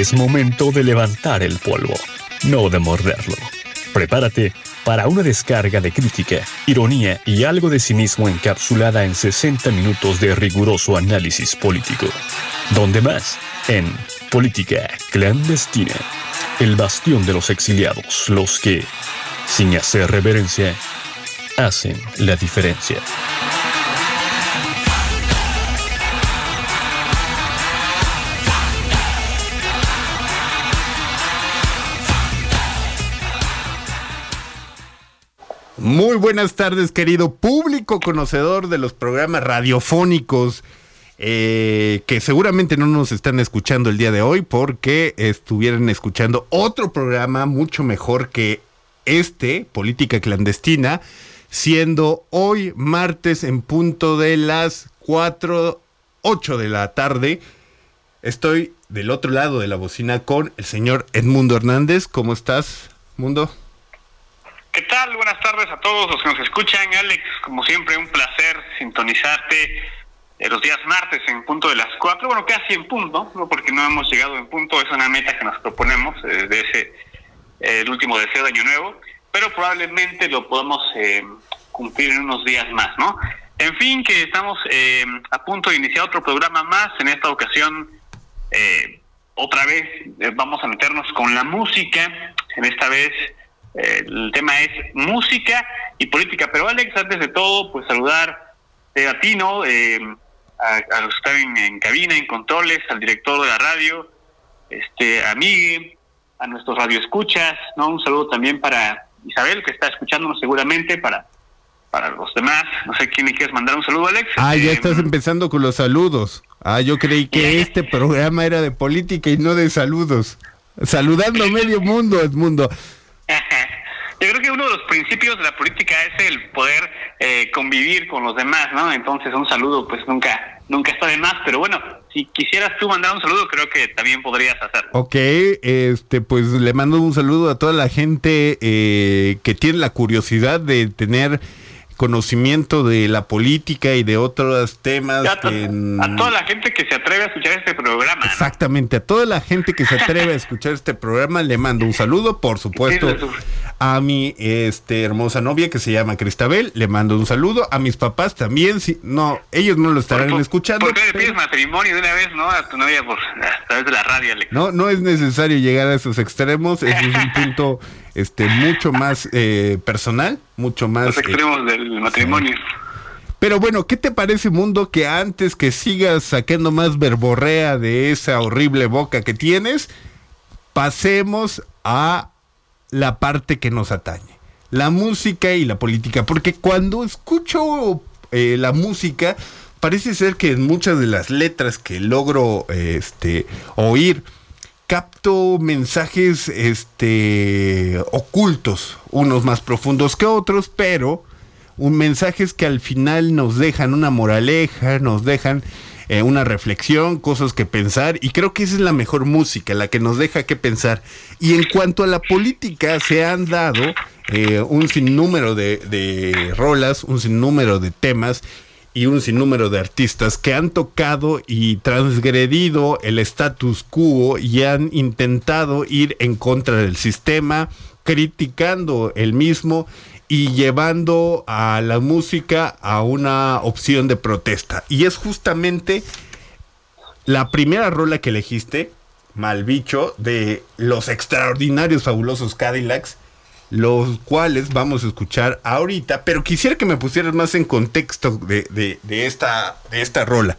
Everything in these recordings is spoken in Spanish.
Es momento de levantar el polvo, no de morderlo. Prepárate para una descarga de crítica, ironía y algo de cinismo encapsulada en 60 minutos de riguroso análisis político. ¿Dónde más? En Política Clandestina, el bastión de los exiliados, los que, sin hacer reverencia, hacen la diferencia. Muy buenas tardes, querido público conocedor de los programas radiofónicos eh, que seguramente no nos están escuchando el día de hoy porque estuvieran escuchando otro programa mucho mejor que este, Política Clandestina, siendo hoy martes en punto de las 4, 8 de la tarde. Estoy del otro lado de la bocina con el señor Edmundo Hernández. ¿Cómo estás, Mundo? ¿Qué tal? Buenas tardes a todos los que nos escuchan. Alex, como siempre, un placer sintonizarte eh, los días martes en punto de las 4, bueno, casi en punto, ¿no? porque no hemos llegado en punto, es una meta que nos proponemos eh, de ese eh, el último deseo de Año Nuevo, pero probablemente lo podamos cumplir en unos días más, ¿no? En fin, que estamos a punto de iniciar otro programa más, en esta ocasión otra vez vamos a meternos con la música, en esta vez el tema es música y política. Pero Alex, antes de todo, pues saludar a ti, ¿no? Eh, a, los que están en, cabina, en controles, al director de la radio, este, a Miguel, a nuestros radioescuchas, ¿no? Un saludo también para Isabel, que está escuchándonos seguramente, para, para los demás. No sé quién le quieres mandar un saludo, Alex. Ah, ya Este, estás empezando con los saludos. Ah, yo creí que este programa era de política y no de saludos. Saludando a medio mundo, Edmundo. Yo creo que uno de los principios de la política es el poder eh, convivir con los demás, ¿no? Entonces un saludo pues nunca nunca está de más, pero bueno, si quisieras tú mandar un saludo creo que también podrías hacerlo. Ok, este pues le mando un saludo a toda la gente eh, que tiene la curiosidad de tener conocimiento de la política y de otros temas. A, que, a toda la gente que se atreve a escuchar este programa. ¿no? Exactamente, a toda la gente que se atreve a escuchar este programa le mando un saludo, por supuesto, a mi este, hermosa novia que se llama Cristabel, le mando un saludo, a mis papás también, si, no, ellos no lo estarán por, escuchando. ¿Por qué le pides matrimonio de una vez, no? A tu novia por, a través de la radio, Alex. No, no es necesario llegar a esos extremos, ese es un punto este mucho más eh, personal, mucho más... Los extremos eh, del matrimonio. Pero bueno, ¿qué te parece, Mundo, que antes que sigas sacando más verborrea de esa horrible boca que tienes, pasemos a la parte que nos atañe? La música y la política. Porque cuando escucho eh, la música, parece ser que en muchas de las letras que logro este, oír, capto mensajes este, ocultos, unos más profundos que otros, pero un mensajes que al final nos dejan una moraleja, nos dejan eh, una reflexión, cosas que pensar, y creo que esa es la mejor música, la que nos deja que pensar. Y en cuanto a la política, se han dado eh, un sinnúmero de, de rolas, un sinnúmero de temas y un sinnúmero de artistas que han tocado y transgredido el status quo y han intentado ir en contra del sistema, criticando el mismo y llevando a la música a una opción de protesta. Y es justamente la primera rola que elegiste, Malbicho, de los extraordinarios, fabulosos Cadillacs, los cuales vamos a escuchar ahorita, pero quisiera que me pusieras más en contexto de, de, de esta, de esta rola.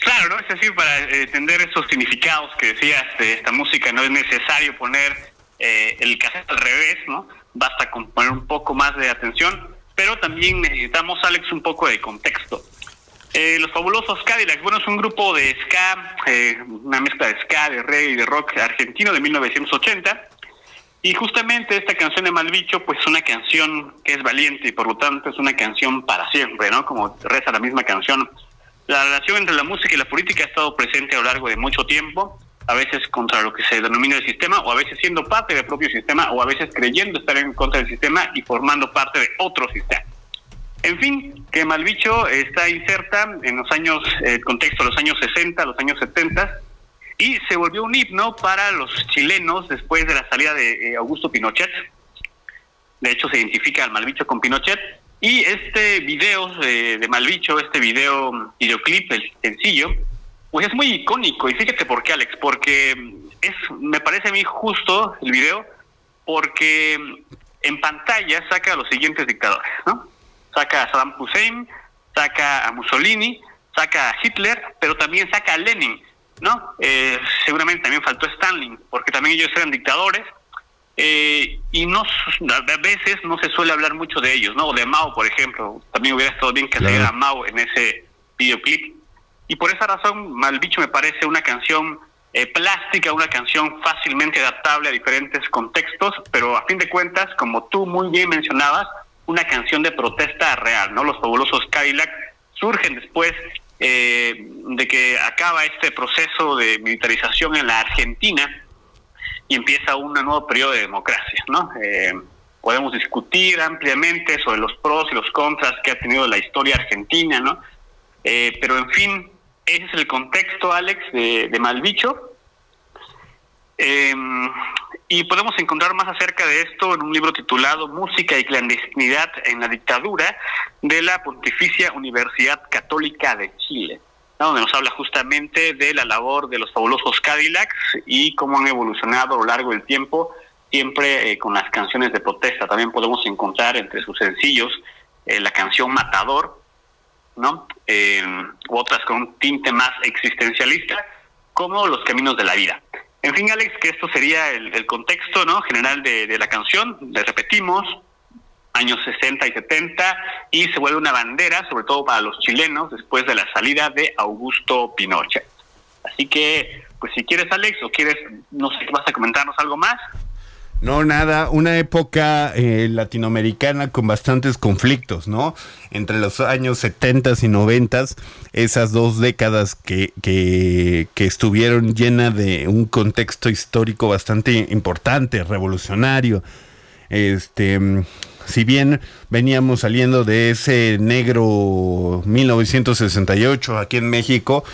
Claro, ¿no? Es decir, para eh, entender esos significados que decías de esta música, no es necesario poner eh, el cassette al revés, ¿no? Basta con poner un poco más de atención, pero también necesitamos, Alex, un poco de contexto. Eh, los fabulosos Cadillacs, bueno, es un grupo de ska, eh, una mezcla de ska, de reggae y de rock argentino de 1980. Y justamente esta canción de Malbicho, pues es una canción que es valiente y por lo tanto es una canción para siempre, ¿no? Como reza la misma canción. La relación entre la música y la política ha estado presente a lo largo de mucho tiempo, a veces contra lo que se denomina el sistema, o a veces siendo parte del propio sistema, o a veces creyendo estar en contra del sistema y formando parte de otro sistema. En fin, que Malbicho está inserta en los años, el eh, contexto de los años 60, los años 70, y se volvió un himno para los chilenos después de la salida de eh, Augusto Pinochet. De hecho, se identifica al Malvicho con Pinochet. Y este video de, de Malvicho, este video videoclip, el sencillo, pues es muy icónico. Y fíjate por qué, Alex, porque es, me parece a mí justo el video, porque en pantalla saca a los siguientes dictadores, ¿no? Saca a Saddam Hussein, saca a Mussolini, saca a Hitler, pero también saca a Lenin, ¿no? Eh, seguramente también faltó Stalin, porque también ellos eran dictadores, eh, y no a veces no se suele hablar mucho de ellos, ¿no? O de Mao, por ejemplo. También hubiera estado bien que claro. a Mao en ese videoclip. Y por esa razón, Malbicho me parece una canción eh, plástica, una canción fácilmente adaptable a diferentes contextos, pero a fin de cuentas, como tú muy bien mencionabas, una canción de protesta real, ¿no? Los fabulosos Cadillac surgen después eh, de que acaba este proceso de militarización en la Argentina y empieza un nuevo periodo de democracia, ¿no? Eh, podemos discutir ampliamente sobre los pros y los contras que ha tenido la historia argentina, ¿no? Eh, pero en fin, ese es el contexto, Alex, de, de Malvicho. Y podemos encontrar más acerca de esto en un libro titulado Música y clandestinidad en la dictadura de la Pontificia Universidad Católica de Chile, donde nos habla justamente de la labor de los fabulosos Cadillacs y cómo han evolucionado a lo largo del tiempo, siempre eh, con las canciones de protesta. También podemos encontrar entre sus sencillos eh, la canción Matador, ¿no? Eh, u otras con un tinte más existencialista, como Los Caminos de la Vida. En fin, Alex, que esto sería el, contexto ¿no? general de, la canción. Le repetimos, años 60 y 70, y se vuelve una bandera, sobre todo para los chilenos, después de la salida de Augusto Pinochet. Así que, pues si quieres, Alex, o quieres, no sé, ¿vas a comentarnos algo más? No, nada, una época eh, latinoamericana con bastantes conflictos, ¿no? Entre los años 70 y 90, esas dos décadas que, que, que estuvieron llenas de un contexto histórico bastante importante, revolucionario. Este, si bien veníamos saliendo de ese negro 1968 aquí en México,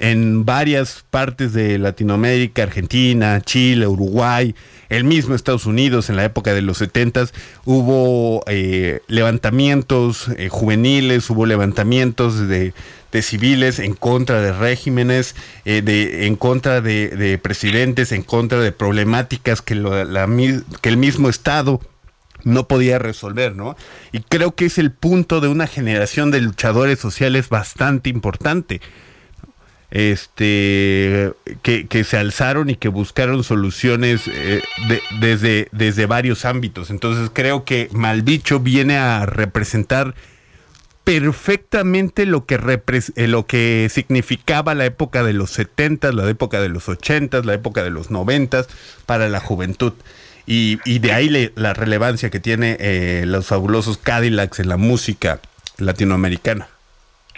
en varias partes de Latinoamérica, Argentina, Chile, Uruguay, el mismo Estados Unidos en la época de los 70 hubo eh, levantamientos eh, juveniles, hubo levantamientos de, de, civiles en contra de regímenes, eh, de, en contra de, de, presidentes, en contra de problemáticas que, lo, que el mismo Estado no podía resolver, ¿no? Y creo que es el punto de una generación de luchadores sociales bastante importante este que, que, se alzaron y que buscaron soluciones eh, de, desde, desde varios ámbitos. Entonces creo que Maldicho viene a representar perfectamente lo que, eh, lo que significaba la época de los 70, la época de los 80, la época de los 90 para la juventud. Y, y de ahí la relevancia que tiene eh, los fabulosos Cadillacs en la música latinoamericana.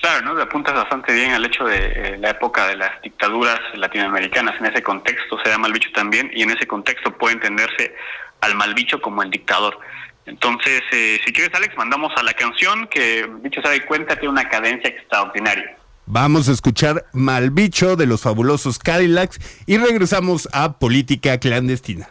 Claro, ¿no? Le apuntas bastante bien al hecho de eh, la época de las dictaduras latinoamericanas. En ese contexto se da Malbicho también y en ese contexto puede entenderse al Malbicho como el dictador. Entonces, eh, si quieres, Alex, mandamos a la canción que, dicho se da cuenta, tiene una cadencia extraordinaria. Vamos a escuchar Malbicho de los fabulosos Cadillacs y regresamos a Política Clandestina.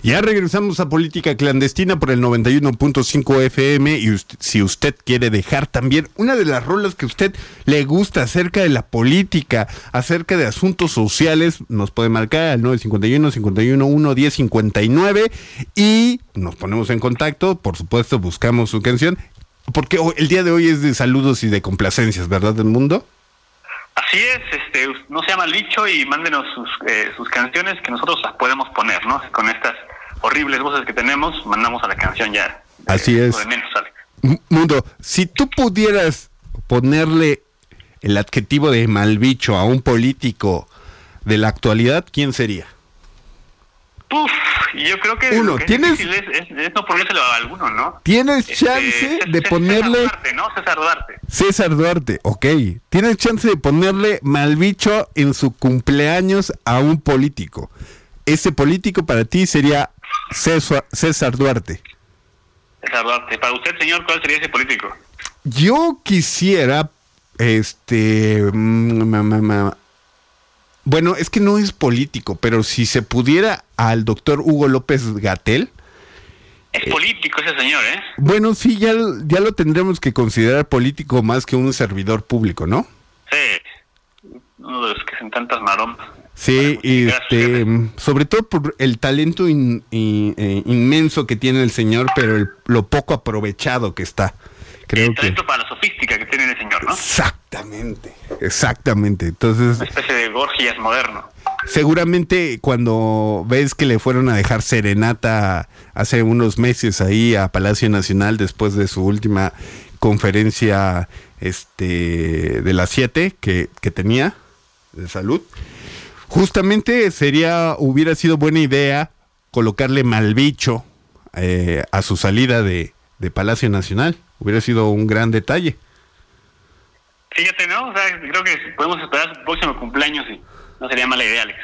Ya regresamos a Política Clandestina por el 91.5 FM y ust- si usted quiere dejar también una de las rolas que a usted le gusta acerca de la política, acerca de asuntos sociales, nos puede marcar al 951 51 1 10 59 y nos ponemos en contacto, por supuesto buscamos su canción, porque el día de hoy es de saludos y de complacencias, ¿verdad del mundo? Así es, este, no sea mal dicho y mándenos sus, eh, sus canciones que nosotros las podemos poner, ¿no? Con estas horribles voces que tenemos, mandamos a la canción ya. Así es. Lo de menos, sale. M- Mundo, si tú pudieras ponerle el adjetivo de malbicho a un político de la actualidad, ¿quién sería? Puf, y yo creo que Uno, que es ¿tienes- es, es- es no ponérselo a alguno, ¿no? Tienes Este, chance César- de César ponerle Duarte, ¿no? César Duarte. César Duarte, ok. Tienes chance de ponerle malbicho en su cumpleaños a un político. Ese político para ti sería César, César Duarte. César Duarte. Para usted, señor, ¿cuál sería ese político? Yo quisiera, este, mm, bueno, es que no es político, pero si se pudiera al doctor Hugo López Gatel, Es político ese señor, ¿eh? bueno, sí, ya, ya lo tendremos que considerar político más que un servidor público, ¿no? Sí. Uno de los que hacen tantas maromas. Sí, este, sobre todo por el talento in- in- eh, inmenso que tiene el señor, pero el- lo poco aprovechado que está. Creo el que... talento para la sofística que tiene el señor, ¿no? Exactamente, exactamente. Entonces, Una especie de Gorgias moderno. Seguramente cuando ves que le fueron a dejar serenata hace unos meses ahí a Palacio Nacional después de su última conferencia este de las siete que, que tenía de salud, justamente sería, hubiera sido buena idea colocarle malbicho eh, a su salida de, de Palacio Nacional. Hubiera sido un gran detalle. Fíjate, ¿no? O sea, creo que podemos esperar su próximo cumpleaños y no sería mala idea, Alex.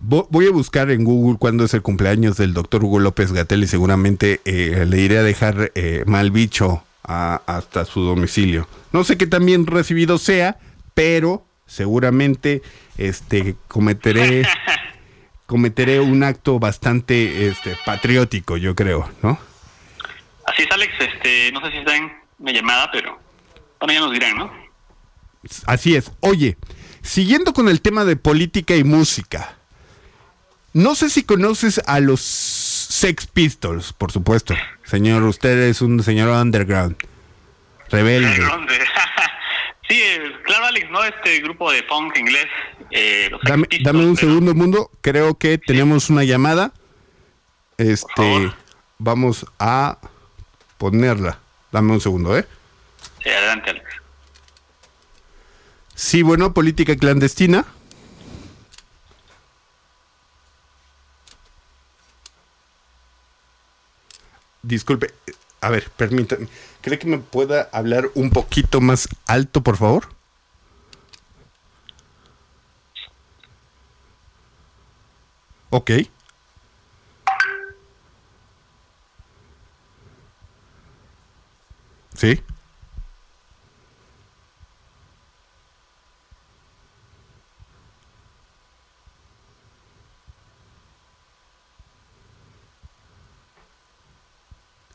Vo- Voy a buscar en Google cuándo es el cumpleaños del doctor Hugo López Gatel y seguramente eh, le iré a dejar eh, mal bicho a- hasta su domicilio. No sé qué tan bien recibido sea, pero seguramente este cometeré cometeré un acto bastante este patriótico, yo creo, ¿no? Así es, Alex. Este, no sé si está en una llamada, pero bueno, ya nos dirán, ¿no? Así es. Oye, siguiendo con el tema de política y música. No sé si conoces a los Sex Pistols, por supuesto. Señor, usted es un señor underground. Rebelde. Sí, eh, claro, Alex, ¿no? Este grupo de punk inglés. eh, los Dame, Sex Pistols, dame un pero- segundo, mundo. Creo que tenemos una llamada. Este, vamos a ponerla. Dame un segundo, ¿eh? Sí, adelante, Alex. Sí, bueno, política clandestina. Disculpe, a ver, permítame. ¿Cree que me pueda hablar un poquito más alto, por favor? Ok. Sí.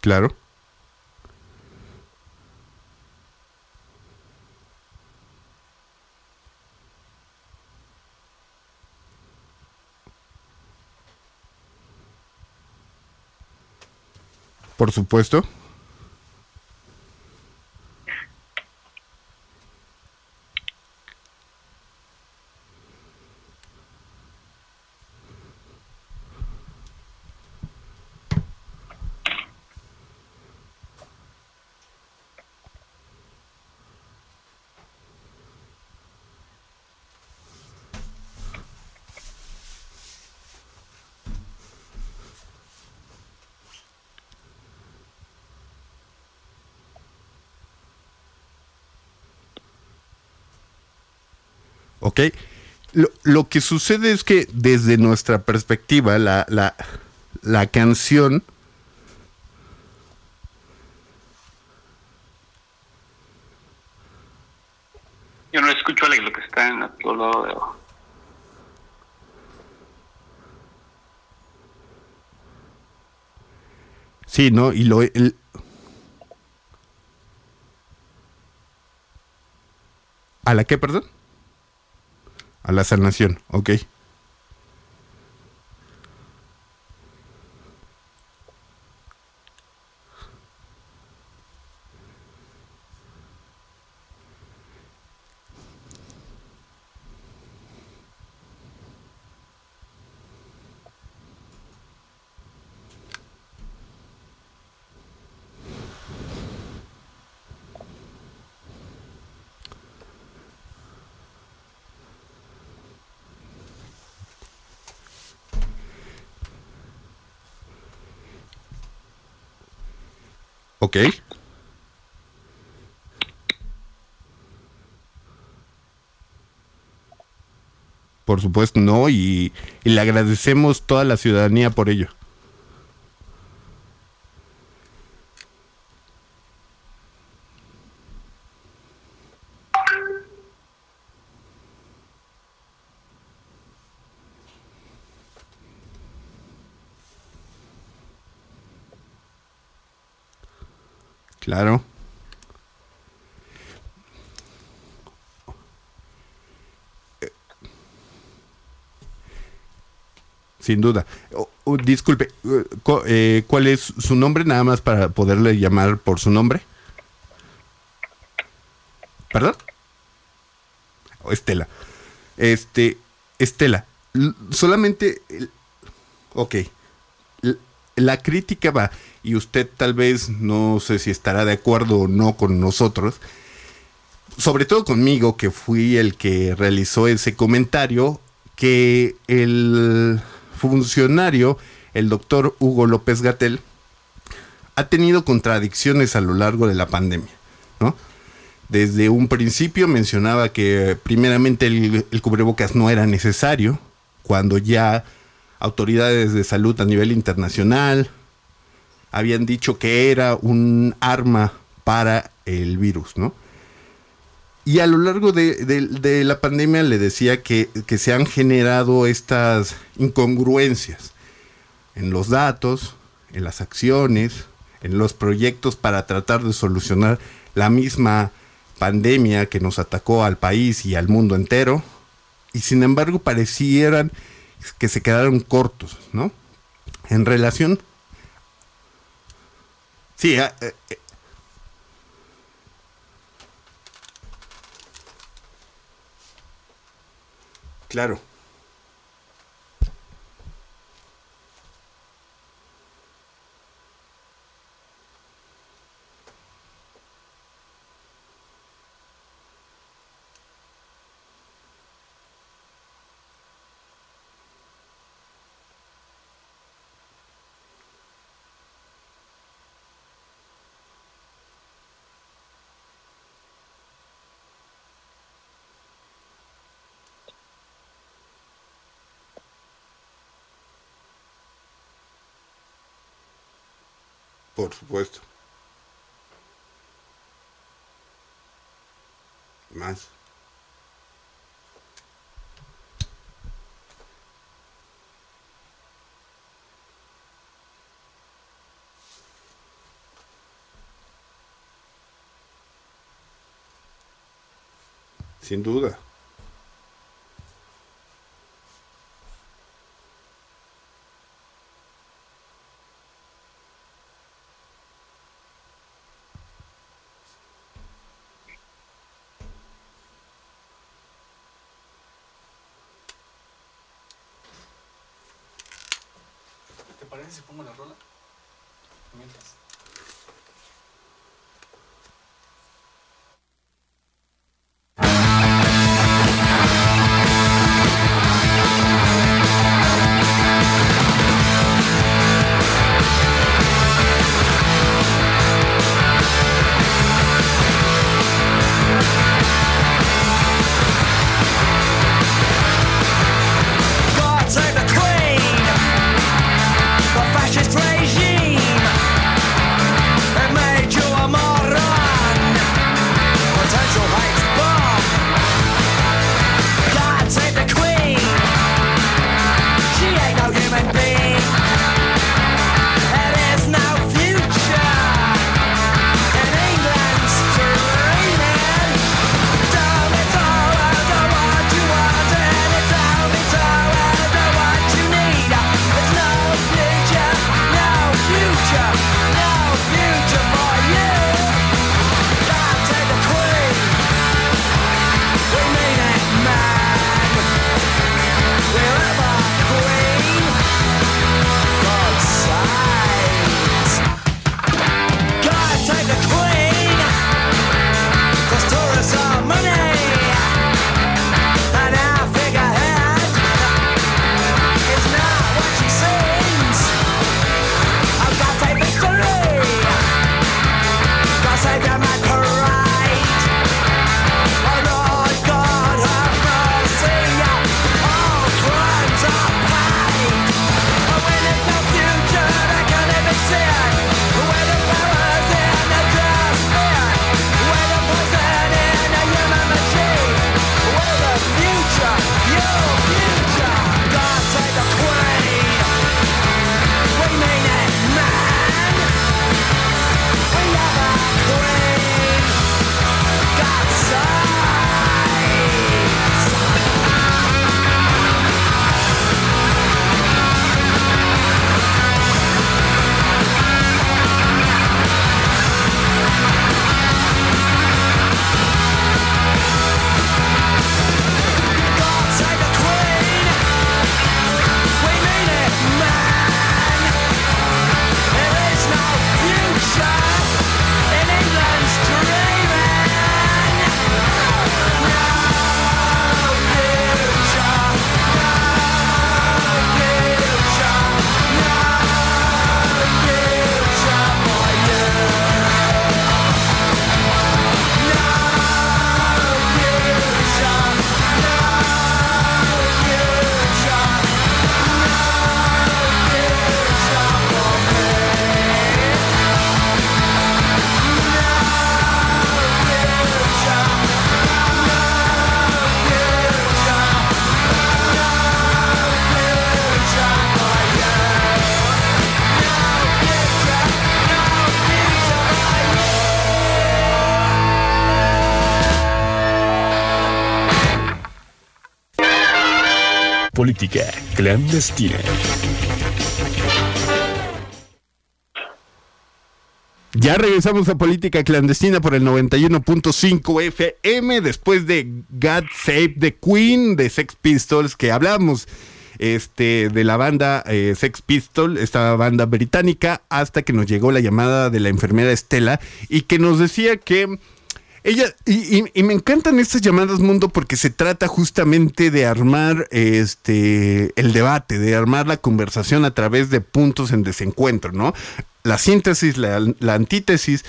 Claro. Por supuesto. ¿Ok? Lo, lo que sucede es que desde nuestra perspectiva, la, la, la canción Yo no escucho, Alex, lo que está en otro lado de abajo. Sí, ¿no? Y lo... el- ¿A la qué, perdón? A la sanación, ok. Ok. Por supuesto, no, y, y le agradecemos toda la ciudadanía por ello. Claro. Sin duda. O- o, disculpe, eh, eh, ¿cuál es su nombre? Nada más para poderle llamar por su nombre. ¿Perdón? O Estela. Este, Estela, solamente... ok. La crítica va, y usted tal vez no sé si estará de acuerdo o no con nosotros, sobre todo conmigo, que fui el que realizó ese comentario, que el funcionario, el doctor Hugo López Gatel, ha tenido contradicciones a lo largo de la pandemia, ¿no? Desde un principio mencionaba que primeramente el, el cubrebocas no era necesario, cuando ya autoridades de salud a nivel internacional habían dicho que era un arma para el virus, ¿no? Y a lo largo de, la pandemia le decía que, que, se han generado estas incongruencias en los datos, en las acciones, en los proyectos para tratar de solucionar la misma pandemia que nos atacó al país y al mundo entero. Y sin embargo parecieran que se quedaron cortos, ¿no? En relación... Sí, eh, eh, eh. claro. por supuesto. Más. Sin duda. si pongo la rola? Mientras. Política clandestina. Ya regresamos a Política Clandestina por el 91.5 FM después de God Save the Queen de Sex Pistols que hablamos este, de la banda eh, Sex Pistol, esta banda británica, hasta que nos llegó la llamada de la enfermera Estela y que nos decía que ella, y, y- y me encantan estas llamadas mundo porque se trata justamente de armar este el debate, de armar la conversación a través de puntos en desencuentro, ¿no? La síntesis, la, antítesis,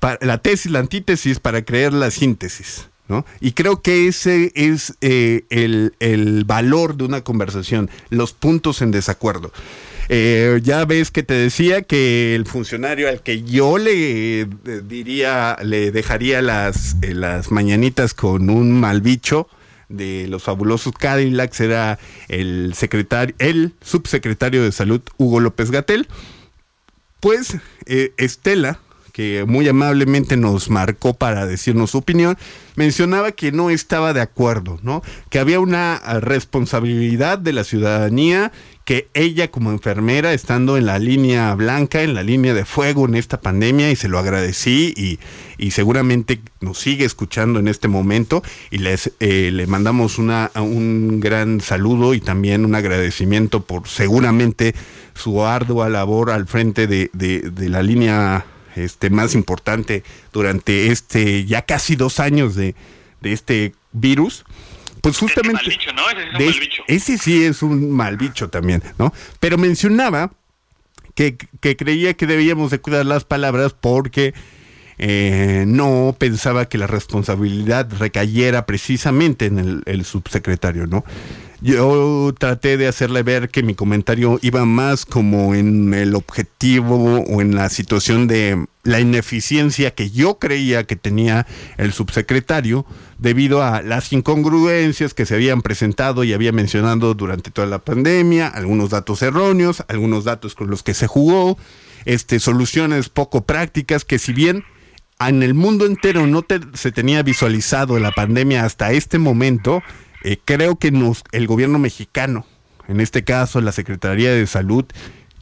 pa- la tesis, la antítesis para creer la síntesis. ¿no? Y creo que ese es eh, el, el valor de una conversación, los puntos en desacuerdo. Eh, ya ves que te decía que el funcionario al que yo le eh, diría, le dejaría las, eh, las mañanitas con un mal bicho de los fabulosos Cadillacs era el secretario, el subsecretario de salud Hugo López Gatel. Pues eh, Estela, que muy amablemente nos marcó para decirnos su opinión, mencionaba que no estaba de acuerdo, ¿no? Que había una ah, responsabilidad de la ciudadanía, que ella como enfermera, estando en la línea blanca, en la línea de fuego en esta pandemia, y se lo agradecí y, y seguramente nos sigue escuchando en este momento, y les, eh, le mandamos una, un gran saludo y también un agradecimiento por seguramente su ardua labor al frente de, de- de la línea este, más importante durante este ya casi dos años de, de este virus. Pues justamente... mal bicho, ¿no? Ese sí es un mal bicho. ese sí es un mal bicho también, ¿no? Pero mencionaba que, que creía que debíamos de cuidar las palabras porque eh, no pensaba que la responsabilidad recayera precisamente en el, el subsecretario, ¿no? Yo traté de hacerle ver que mi comentario iba más como en el objetivo o en la situación de la ineficiencia que yo creía que tenía el subsecretario debido a las incongruencias que se habían presentado y había mencionado durante toda la pandemia, algunos datos erróneos, algunos datos con los que se jugó, este, soluciones poco prácticas que si bien en el mundo entero no te- se tenía visualizado la pandemia hasta este momento, eh, creo que nos, el gobierno mexicano, en este caso la Secretaría de Salud,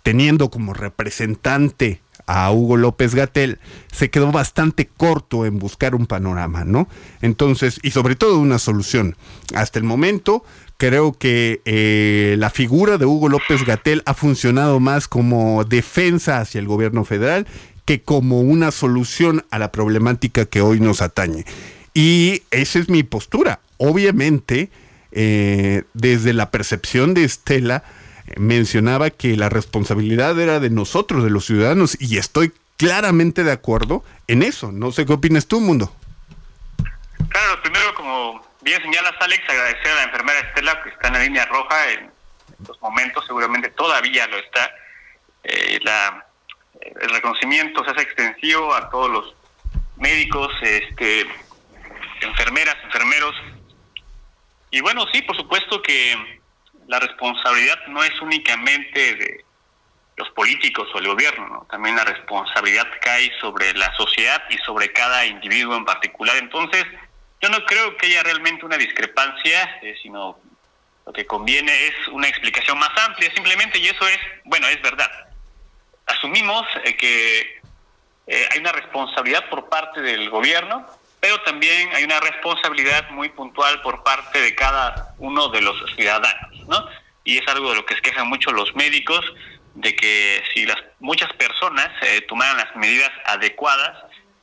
teniendo como representante a Hugo López Gatel, se quedó bastante corto en buscar un panorama, ¿no? Entonces, y sobre todo una solución. Hasta el momento, creo que eh, la figura de Hugo López Gatel ha funcionado más como defensa hacia el gobierno federal que como una solución a la problemática que hoy nos atañe. Y esa es mi postura. Obviamente, eh, desde la percepción de Estela, mencionaba que la responsabilidad era de nosotros, de los ciudadanos, y estoy claramente de acuerdo en eso. No sé qué opinas tú, Mundo. Claro, primero, como bien señalas, Alex, agradecer a la enfermera Estela que está en la línea roja en estos momentos, seguramente todavía lo está. Eh, la, el reconocimiento se hace extensivo a todos los médicos, este, enfermeras, enfermeros. Y bueno, sí, por supuesto que la responsabilidad no es únicamente de los políticos o el gobierno, ¿no? también la responsabilidad cae sobre la sociedad y sobre cada individuo en particular. Entonces, yo no creo que haya realmente una discrepancia, eh, sino lo que conviene es una explicación más amplia simplemente, y eso es, bueno, es verdad. Asumimos eh, que eh, hay una responsabilidad por parte del gobierno, pero también hay una responsabilidad muy puntual por parte de cada uno de los ciudadanos, ¿no? Y es algo de lo que se quejan mucho los médicos, de que si las muchas personas eh, tomaran las medidas adecuadas,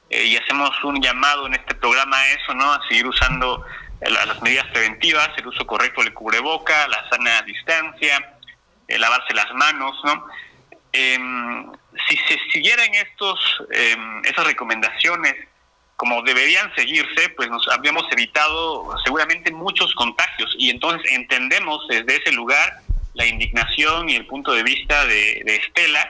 eh, y hacemos un llamado en este programa a eso, ¿no? A seguir usando eh, la- las medidas preventivas, el uso correcto del cubreboca, la sana distancia, lavarse las manos, ¿no? Em, si se siguieran estos em, esas recomendaciones como deberían seguirse, pues nos habríamos evitado seguramente muchos contagios y entonces entendemos desde ese lugar la indignación y el punto de vista de, de Estela.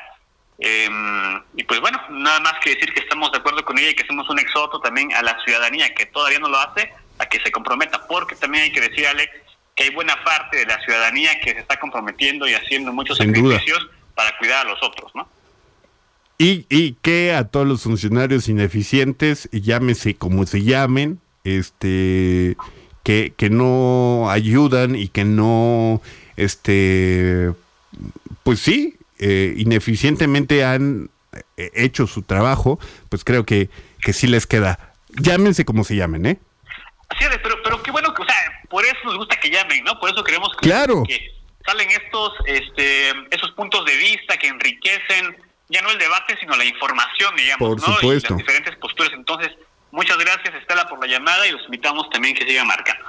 em, y pues bueno, nada más que decir que estamos de acuerdo con ella y que hacemos un exhorto también a la ciudadanía que todavía no lo hace, a que se comprometa, porque también hay que decir, Alex, que hay buena parte de la ciudadanía que se está comprometiendo y haciendo muchos Sin duda. sacrificios para cuidar a los otros, ¿no? Y, y que a todos los funcionarios ineficientes, llámese como se llamen, este, que, que no ayudan y que no, este, pues sí, eh, ineficientemente han eh, hecho su trabajo, pues creo que, que sí les queda. Llámense como se llamen, ¿eh? Así es, pero, pero qué bueno que, o sea, por eso nos gusta que llamen, ¿no? Por eso queremos que, Claro. que salen estos, este, esos puntos de vista que enriquecen ya no el debate, sino la información, digamos, Por ¿no? supuesto. Y las diferentes posturas. Entonces, muchas gracias, Estela, por la llamada y los invitamos también que sigan marcando.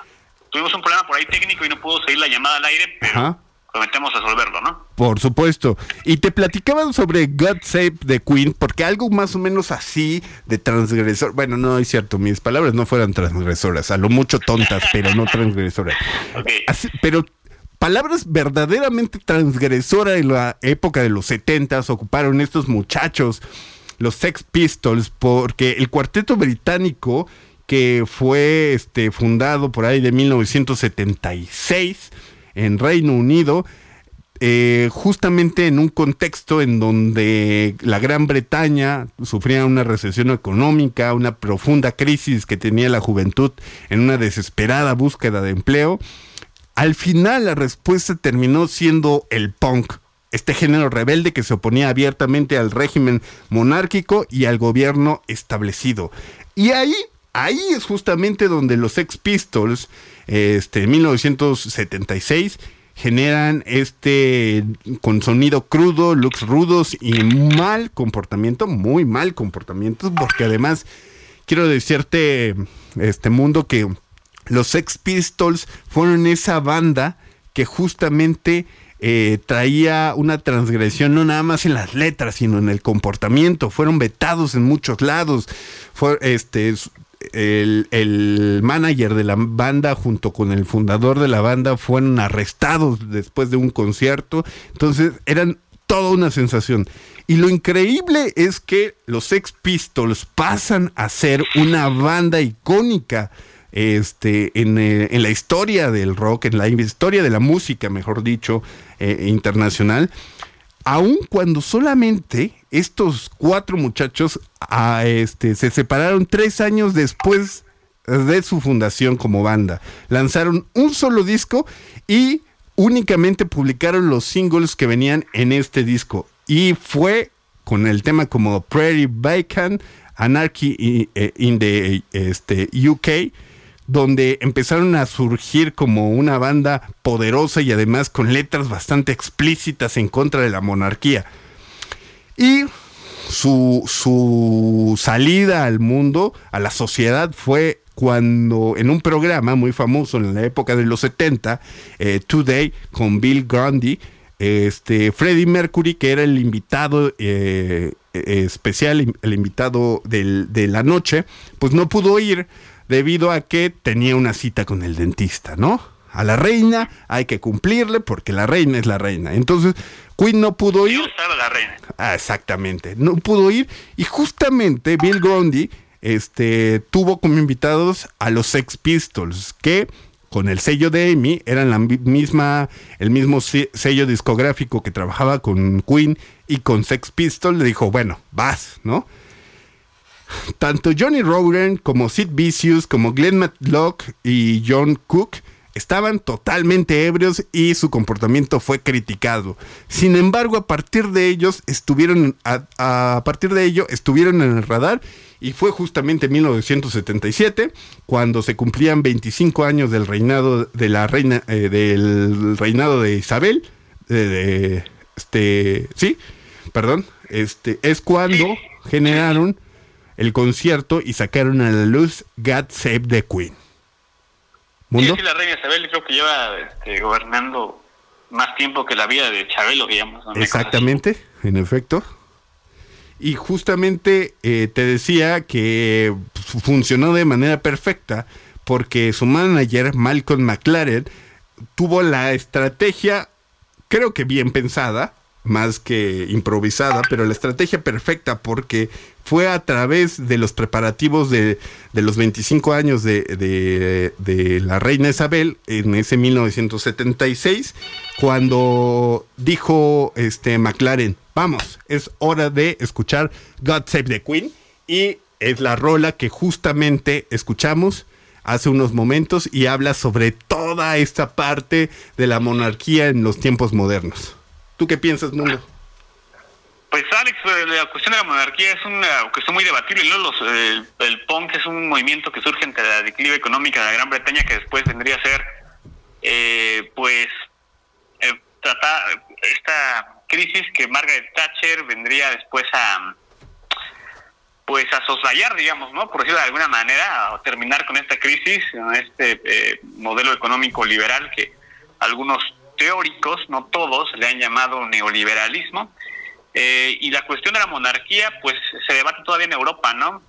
Tuvimos un problema por ahí técnico y no pudo seguir la llamada al aire, pero Ajá. prometemos resolverlo, ¿no? Por supuesto. Y te platicaban sobre God Save the Queen, porque algo más o menos así de transgresor. Bueno, no es cierto, mis palabras no fueran transgresoras, a lo mucho tontas, pero no transgresoras. Así- pero palabras verdaderamente transgresoras en la época de los 70 ocuparon estos muchachos, los Sex Pistols, porque el cuarteto británico que fue este, fundado por ahí de 1976 en Reino Unido, eh, justamente en un contexto en donde la Gran Bretaña sufría una recesión económica, una profunda crisis que tenía la juventud en una desesperada búsqueda de empleo, al final la respuesta terminó siendo el punk, este género rebelde que se oponía abiertamente al régimen monárquico y al gobierno establecido. Y ahí, ahí es justamente donde los Sex Pistols, este, en 1976, generan este con sonido crudo, looks rudos y mal comportamiento, muy mal comportamiento, porque además quiero decirte, este mundo, que los Sex Pistols fueron esa banda que justamente eh, traía una transgresión no nada más en las letras, sino en el comportamiento. Fueron vetados en muchos lados. Fue, este, el, el manager de la banda junto con el fundador de la banda fueron arrestados después de un concierto. Entonces eran toda una sensación. Y lo increíble es que los Sex Pistols pasan a ser una banda icónica este, en, eh, en la historia del rock, en la historia de la música, mejor dicho, eh, internacional, aun cuando solamente estos cuatro muchachos ah, este, se separaron tres años después de su fundación como banda. Lanzaron un solo disco y únicamente publicaron los singles que venían en este disco. Y fue con el tema como Prairie Bacon, Anarchy eh, in the este, UK, donde empezaron a surgir como una banda poderosa y además con letras bastante explícitas en contra de la monarquía. Y su, su salida al mundo, a la sociedad, fue cuando en un programa muy famoso en la época de los 70, eh, Today, con Bill Grundy, este, Freddie Mercury, que era el invitado eh, especial, el invitado de la noche, pues no pudo ir debido a que tenía una cita con el dentista, ¿no? A la reina hay que cumplirle porque la reina es la reina. Entonces, Queen no pudo ir. Dios salve a la reina. Ah, exactamente. No pudo ir. Y justamente Bill Grundy este, tuvo como invitados a los Sex Pistols, que con el sello de Amy eran la mi- misma, el mismo se- sello discográfico que trabajaba con Queen y con Sex Pistols. Le dijo, bueno, vas, ¿no? Tanto Johnny Rogan como Sid Vicious, como Glenn Matlock y John Cook estaban totalmente ebrios y su comportamiento fue criticado. Sin embargo, a partir de ellos estuvieron a, a partir de ello estuvieron en el radar y fue justamente en 1977 cuando se cumplían 25 años del reinado de la reina eh, del reinado de Isabel de- este sí, perdón, este es cuando generaron el concierto y sacaron a la luz God Save the Queen. ¿Mundo? Sí, sí, la reina Isabel creo que lleva este, gobernando más tiempo que la vida de Chabelo, digamos. Exactamente, en efecto. Y justamente eh, te decía que fu- funcionó de manera perfecta porque su manager, Malcolm McLaren, tuvo la estrategia, creo que bien pensada, más que improvisada, pero la estrategia perfecta porque fue a través de los preparativos de, de los 25 años de, de- la reina Isabel en ese 1976, cuando dijo este McLaren, vamos, es hora de escuchar God Save the Queen y es la rola que justamente escuchamos hace unos momentos y habla sobre toda esta parte de la monarquía en los tiempos modernos. ¿Tú qué piensas, Mundo? Pues Alex, eh, la cuestión de la monarquía es una cuestión muy debatible. ¿no? Los, eh, el punk es un movimiento que surge entre la declive económica de la Gran Bretaña que después vendría a ser, eh, pues, eh, tratar esta crisis que Margaret Thatcher vendría después a, pues, a soslayar, digamos, ¿no? Por decirlo de alguna manera, a terminar con esta crisis, este eh, modelo económico liberal que algunos teóricos, no todos, le han llamado neoliberalismo. Eh, y la cuestión de la monarquía, pues se debate todavía en Europa, ¿no?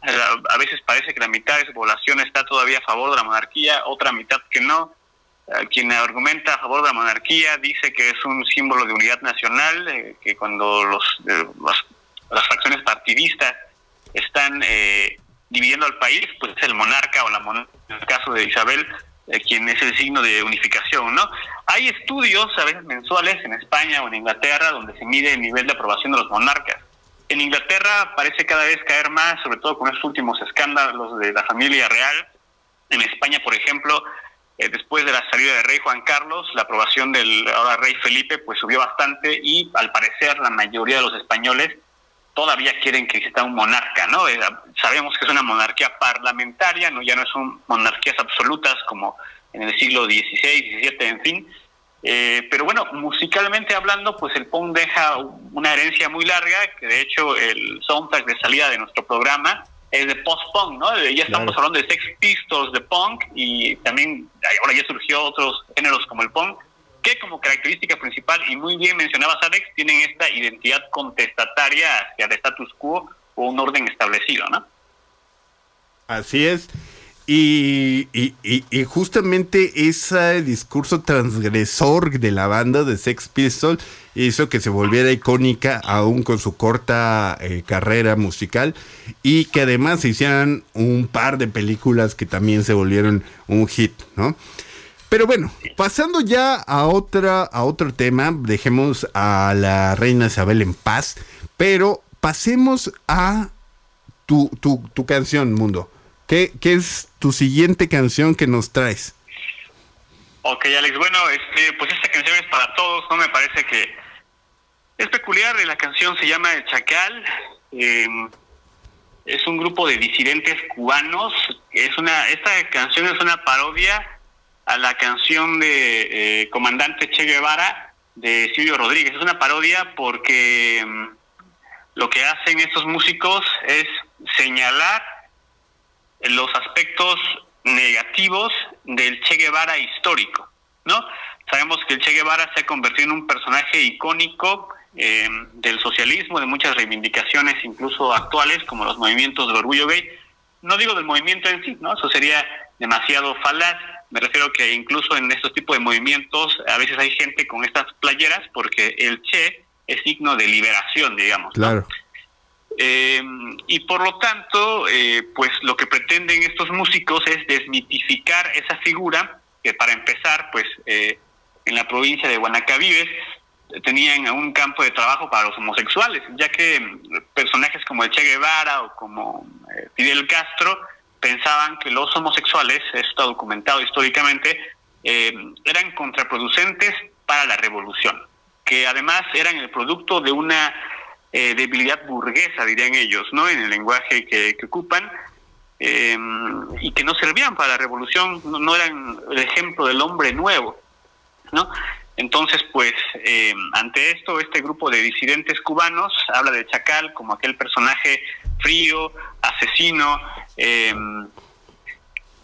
A, veces parece que la mitad de su población está todavía a favor de la monarquía, otra mitad que no. Eh, quien argumenta a favor de la monarquía dice que es un símbolo de unidad nacional, eh, que cuando los, eh, las- facciones partidistas están eh, dividiendo al país, pues es el monarca o la monarca, en el caso de Isabel, quien es el signo de unificación, ¿no? Hay estudios, a veces mensuales, en España o en Inglaterra, donde se mide el nivel de aprobación de los monarcas. En Inglaterra parece cada vez caer más, sobre todo con estos últimos escándalos de la familia real. En España, por ejemplo, eh, después de la salida del rey Juan Carlos, la aprobación del ahora rey Felipe pues subió bastante y al parecer la mayoría de los españoles todavía quieren que exista un monarca, ¿no? Eh, sabemos que es una monarquía parlamentaria, no ya no son monarquías absolutas como en el siglo XVI, XVII, en fin. Eh, pero bueno, musicalmente hablando, pues el punk deja una herencia muy larga, que de hecho el soundtrack de salida de nuestro programa es de post-punk, ¿no? Eh, Ya estamos Claro. hablando de Sex Pistols, de punk, y también ahora ya surgió otros géneros como el punk, que como característica principal, y muy bien mencionabas Alex, tienen esta identidad contestataria hacia el status quo o un orden establecido, ¿no? Así es. Y, y- y- y justamente ese discurso transgresor de la banda de Sex Pistols hizo que se volviera icónica aún con su corta eh, carrera musical y que además se hicieran un par de películas que también se volvieron un hit, ¿no? Pero bueno, pasando ya a otra a otro tema, dejemos a la reina Isabel en paz, pero pasemos a tu, tu, tu canción, Mundo. ¿Qué, ¿Qué es tu siguiente canción que nos traes? Ok, Alex, bueno, este, pues esta canción es para todos, ¿no? Me parece que es peculiar, la canción se llama El Chacal, eh, es un grupo de disidentes cubanos, es una, esta canción es una parodia a la canción de eh, Comandante Che Guevara de Silvio Rodríguez, es una parodia porque mm, lo que hacen estos músicos es señalar los aspectos negativos del Che Guevara histórico, ¿no? Sabemos que el Che Guevara se ha convertido en un personaje icónico eh, del socialismo, de muchas reivindicaciones, incluso actuales, como los movimientos de orgullo gay. No digo del movimiento en sí, ¿no? Eso sería demasiado falaz. Me refiero que incluso en estos tipos de movimientos a veces hay gente con estas playeras porque el Che es signo de liberación, digamos. ¿no? Claro. Eh, y por lo tanto, eh, pues lo que pretenden estos músicos es desmitificar esa figura que para empezar, pues eh, en la provincia de Guanacavives tenían un campo de trabajo para los homosexuales, ya que personajes como el Che Guevara o como eh, Fidel Castro pensaban que los homosexuales, esto documentado históricamente, eh, eran contraproducentes para la revolución, que además eran el producto de una eh, debilidad burguesa, dirían ellos, ¿no? En el lenguaje que, ocupan, eh, y que no servían para la revolución, no, no eran el ejemplo del hombre nuevo, ¿no? Entonces, pues, ante esto, este grupo de disidentes cubanos habla de Chacal como aquel personaje frío, asesino, eh,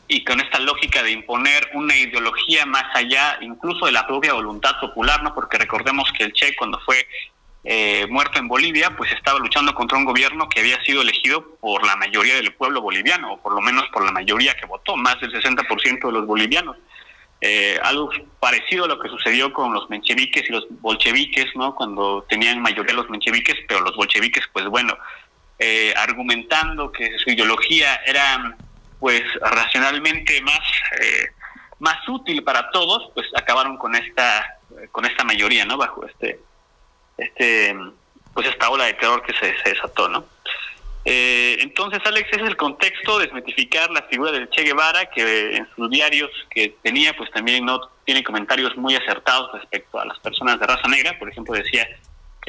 y con esta lógica de imponer una ideología más allá incluso de la propia voluntad popular, ¿no? Porque recordemos que el Che cuando fue eh, muerto en Bolivia, pues estaba luchando contra un gobierno que había sido elegido por la mayoría del pueblo boliviano, o por lo menos por la mayoría que votó, más del 60% de los bolivianos. Eh, algo parecido a lo que sucedió con los mencheviques y los bolcheviques, ¿no? Cuando tenían mayoría los mencheviques, pero los bolcheviques, pues bueno, eh, argumentando que su ideología era pues racionalmente más eh, más útil para todos, pues acabaron con esta con esta mayoría, ¿no? Bajo este este pues esta ola de terror que se, desató, ¿no? Eh, entonces, Alex, ese es el contexto, desmitificar la figura del Che Guevara, que en sus diarios que tenía, pues también no tiene comentarios muy acertados respecto a las personas de raza negra. Por ejemplo, decía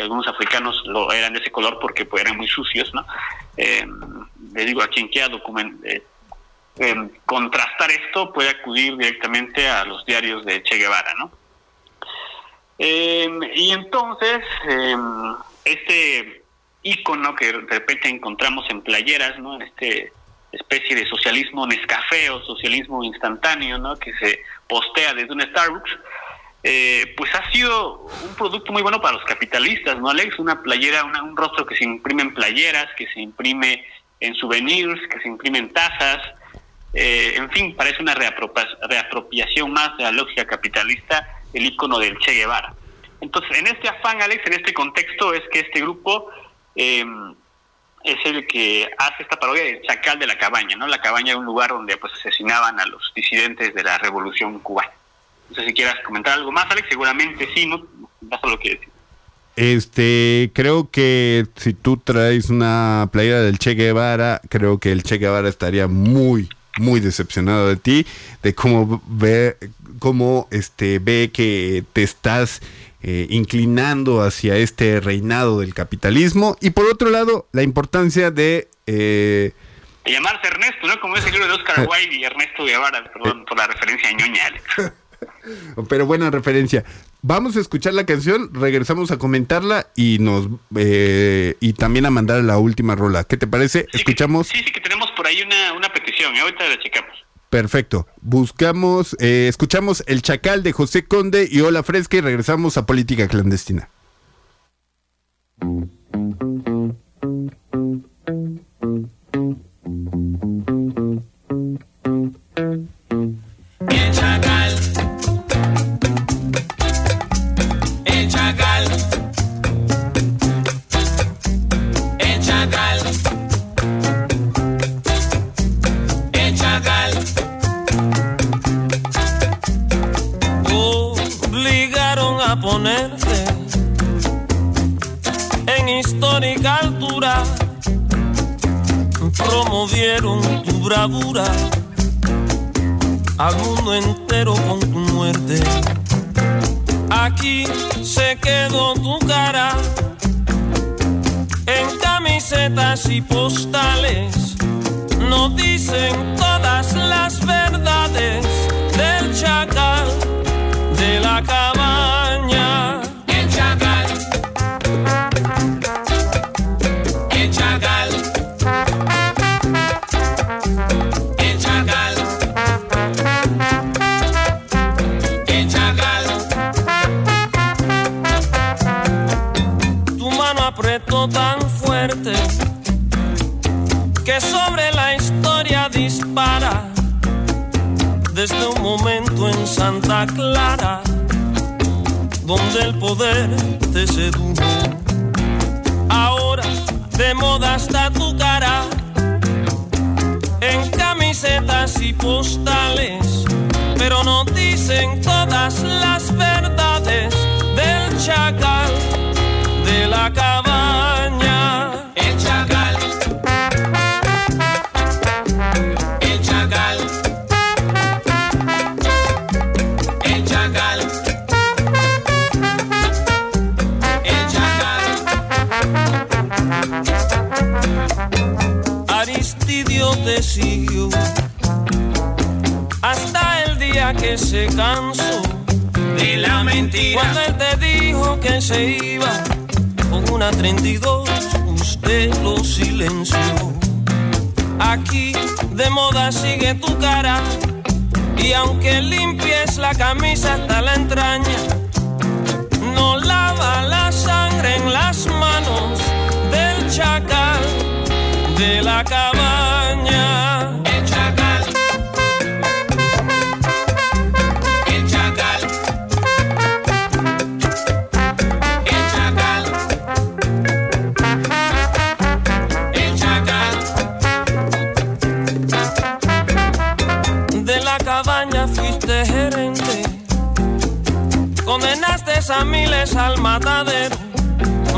algunos africanos lo eran de ese color porque pues, eran muy sucios, ¿no? Eh, le digo a quien quiera eh, em, contrastar esto, puede acudir directamente a los diarios de Che Guevara, ¿no? Eh, y entonces, eh, este ícono que de repente encontramos en playeras, ¿no? Este especie de socialismo Nescafé o socialismo instantáneo, ¿no? Que se postea desde un Starbucks, eh, pues ha sido un producto muy bueno para los capitalistas, ¿no, Alex? Una playera, un rostro que se imprime en playeras, que se imprime en souvenirs, que se imprime en tazas, eh, en fin, parece una reapropia- reapropiación más de la lógica capitalista el icono del Che Guevara. Entonces, en este afán, Alex, en este contexto, es que este grupo eh, es el que hace esta parodia del Chacal de la Cabaña, ¿no? La Cabaña era un lugar donde pues asesinaban a los disidentes de la Revolución Cubana. No sé si quieras comentar algo más, Alex, seguramente sí, ¿no? Vas a lo que decir. Este, creo que si tú traes una playera del Che Guevara, creo que el Che Guevara estaría muy, muy decepcionado de ti, de cómo ve, cómo este ve que te estás eh, inclinando hacia este reinado del capitalismo. Y por otro lado, la importancia de eh, De llamarse Ernesto, ¿no? Como es el libro de Oscar Wilde y Ernesto Guevara, perdón por la referencia ñoña, Alex. Pero buena referencia. Vamos a escuchar la canción, regresamos a comentarla y nos eh, y también a mandar la última rola. ¿Qué te parece? Sí que- Escuchamos. Sí, sí, que tenemos por ahí una, una petición, y ahorita la checamos. Perfecto. Buscamos, eh, escuchamos El Chacal de José Conde y Hola Fresca y regresamos a Política Clandestina. Promovieron tu bravura al mundo entero con tu muerte. Aquí se quedó tu cara en camisetas y postales. No dicen Clara donde el poder te sedujo. Ahora de moda está tu cara en camisetas y postales, pero no dicen todas las verdades del chacal que se cansó de la mentira. Cuando él te dijo que se iba con una 32, usted lo silenció. Aquí de moda sigue tu cara y aunque limpies la camisa hasta la entraña, no lava la sangre en las manos del chacal de la cabaña. Miles al matadero.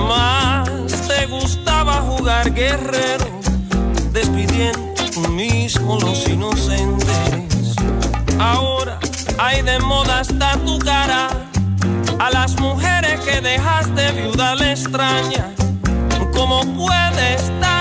Más te gustaba jugar guerrero despidiendo tú mismo los inocentes. Ahora hay de moda hasta tu cara. A las mujeres que dejaste viuda le extraña. ¿Cómo puede estar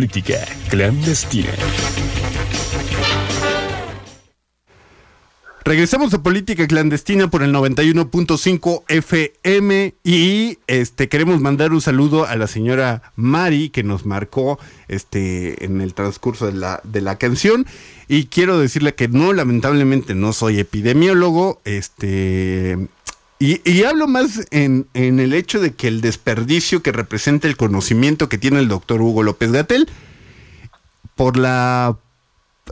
Política clandestina. Regresamos a Política Clandestina por el 91.5 FM y este queremos mandar un saludo a la señora Mari que nos marcó este en el transcurso de la, de la canción y quiero decirle que no, lamentablemente no soy epidemiólogo, este y, hablo más en, en el hecho de que el desperdicio que representa el conocimiento que tiene el doctor Hugo López Gatel por la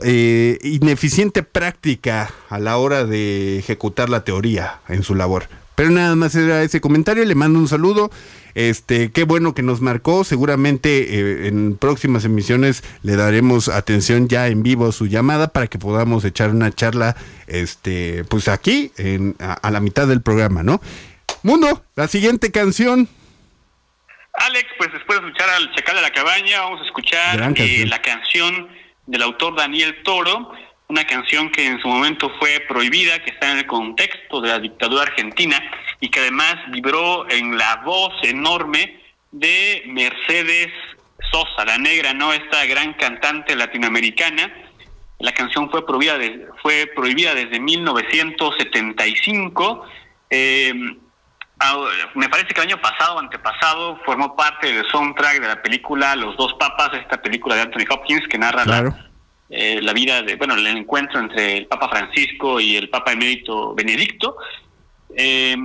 eh, ineficiente práctica a la hora de ejecutar la teoría en su labor. Pero nada más era ese comentario, le mando un saludo. Este, qué bueno que nos marcó. Seguramente eh, en próximas emisiones le daremos atención ya en vivo a su llamada para que podamos echar una charla, este, pues aquí, en, a, a la mitad del programa, ¿no? Mundo, la siguiente canción. Alex, pues después de escuchar al Chacal de la Cabaña, vamos a escuchar eh, la canción del autor Daniel Toro, una canción que en su momento fue prohibida, que está en el contexto de la dictadura argentina y que además vibró en la voz enorme de Mercedes Sosa, la negra, ¿no? Esta gran cantante latinoamericana. La canción fue prohibida, de- fue prohibida desde 1975. Eh, me parece que el año pasado antepasado formó parte del soundtrack de la película Los dos papas, esta película de Anthony Hopkins que narra la- Claro. Eh, la vida de, bueno, el encuentro entre el Papa Francisco y el Papa Emérito Benedicto. Eh,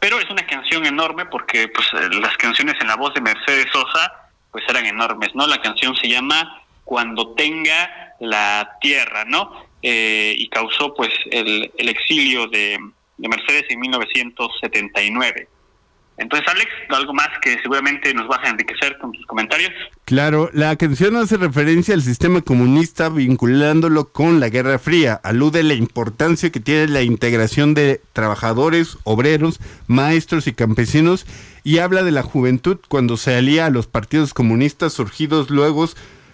pero es una canción enorme porque pues eh, las canciones en la voz de Mercedes Sosa pues eran enormes, ¿no? La canción se llama Cuando tenga la tierra, ¿no? Eh, y causó pues el, exilio de Mercedes en 1979. Entonces, Alex, algo más que seguramente nos vas a enriquecer con tus comentarios. Claro, la canción hace referencia al sistema comunista vinculándolo con la Guerra Fría. Alude la importancia que tiene la integración de trabajadores, obreros, maestros y campesinos y habla de la juventud cuando se alía a los partidos comunistas surgidos luego,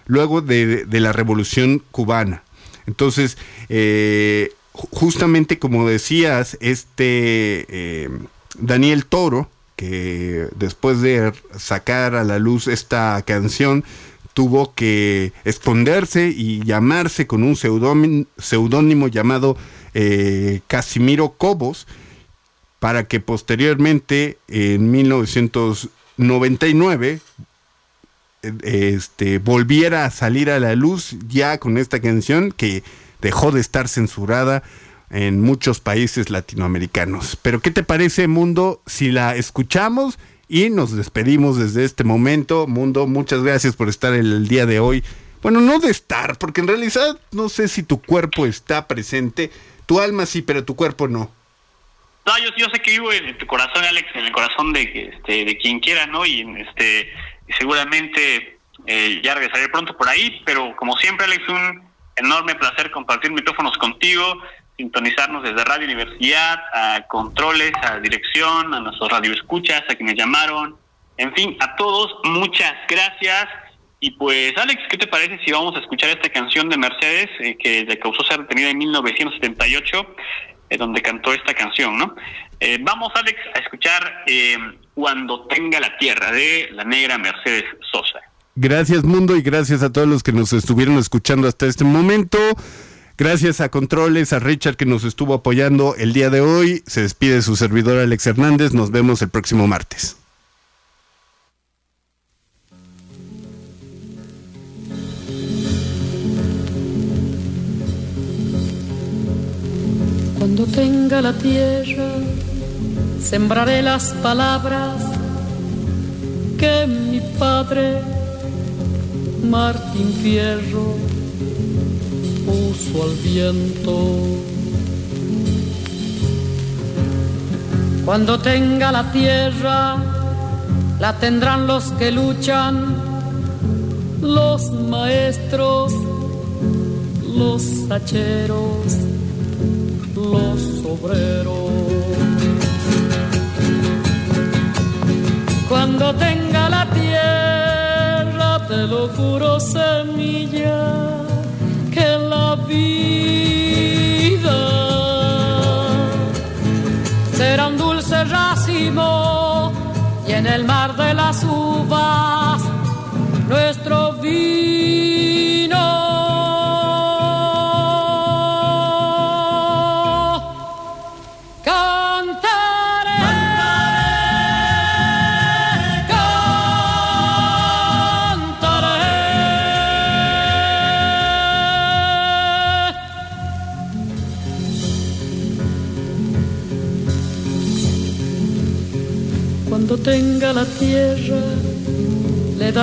luego de, la Revolución Cubana. Entonces, eh, ju- justamente como decías, este eh, Daniel Toro, que después de sacar a la luz esta canción, tuvo que esconderse y llamarse con un seudónimo llamado eh, Casimiro Cobos, para que posteriormente, en 1999, eh, este, volviera a salir a la luz ya con esta canción que dejó de estar censurada en muchos países latinoamericanos. Pero ¿qué te parece, Mundo, si la escuchamos y nos despedimos desde este momento? Mundo, muchas gracias por estar el día de hoy. Bueno, no de estar, porque en realidad no sé si tu cuerpo está presente, tu alma sí, pero tu cuerpo no. No, yo, sé que vivo en, tu corazón, Alex, en el corazón de, este, de quien quiera, ¿no? Y este seguramente eh, ya regresaré pronto por ahí, pero como siempre, Alex, un enorme placer compartir micrófonos contigo, sintonizarnos desde Radio Universidad, a controles, a dirección, a nuestros radioescuchas, a quienes llamaron, en fin, a todos, muchas gracias Y pues, Alex, ¿qué te parece si vamos a escuchar esta canción de Mercedes eh, que le causó ser detenida en 1978, eh, donde cantó esta canción, ¿no? Eh, vamos, Alex, a escuchar eh, Cuando tenga la tierra de la negra Mercedes Sosa. Gracias mundo y gracias a todos los que nos estuvieron escuchando hasta este momento. Gracias a Controles, a Richard que nos estuvo apoyando el día de hoy. Se despide su servidor Alex Hernández. Nos vemos el próximo martes. Cuando tenga la tierra, sembraré las palabras que mi padre, Martín Fierro, puso al viento. Cuando tenga la tierra, la tendrán los que luchan, los maestros, los hacheros los obreros. Cuando tenga la tierra, te lo juro, semilla, que la vida será un dulce racimo y en el mar de las uvas nuestro vino.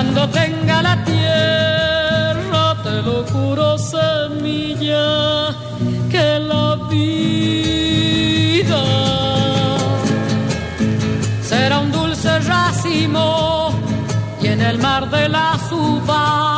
Cuando tenga la tierra, te lo juro, semilla, que la vida será un dulce racimo y en el mar de las uvas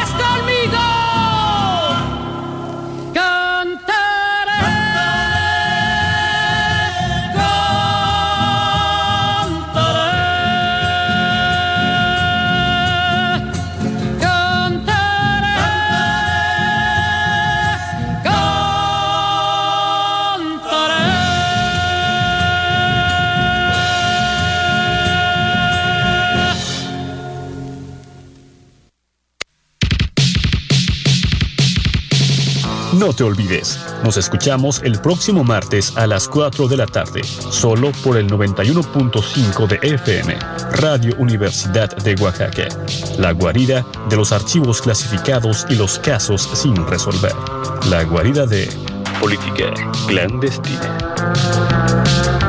No te olvides, nos escuchamos el próximo martes a las 4 de la tarde, solo por el 91.5 de FM, Radio Universidad de Oaxaca, la guarida de los archivos clasificados y los casos sin resolver, la guarida de política clandestina.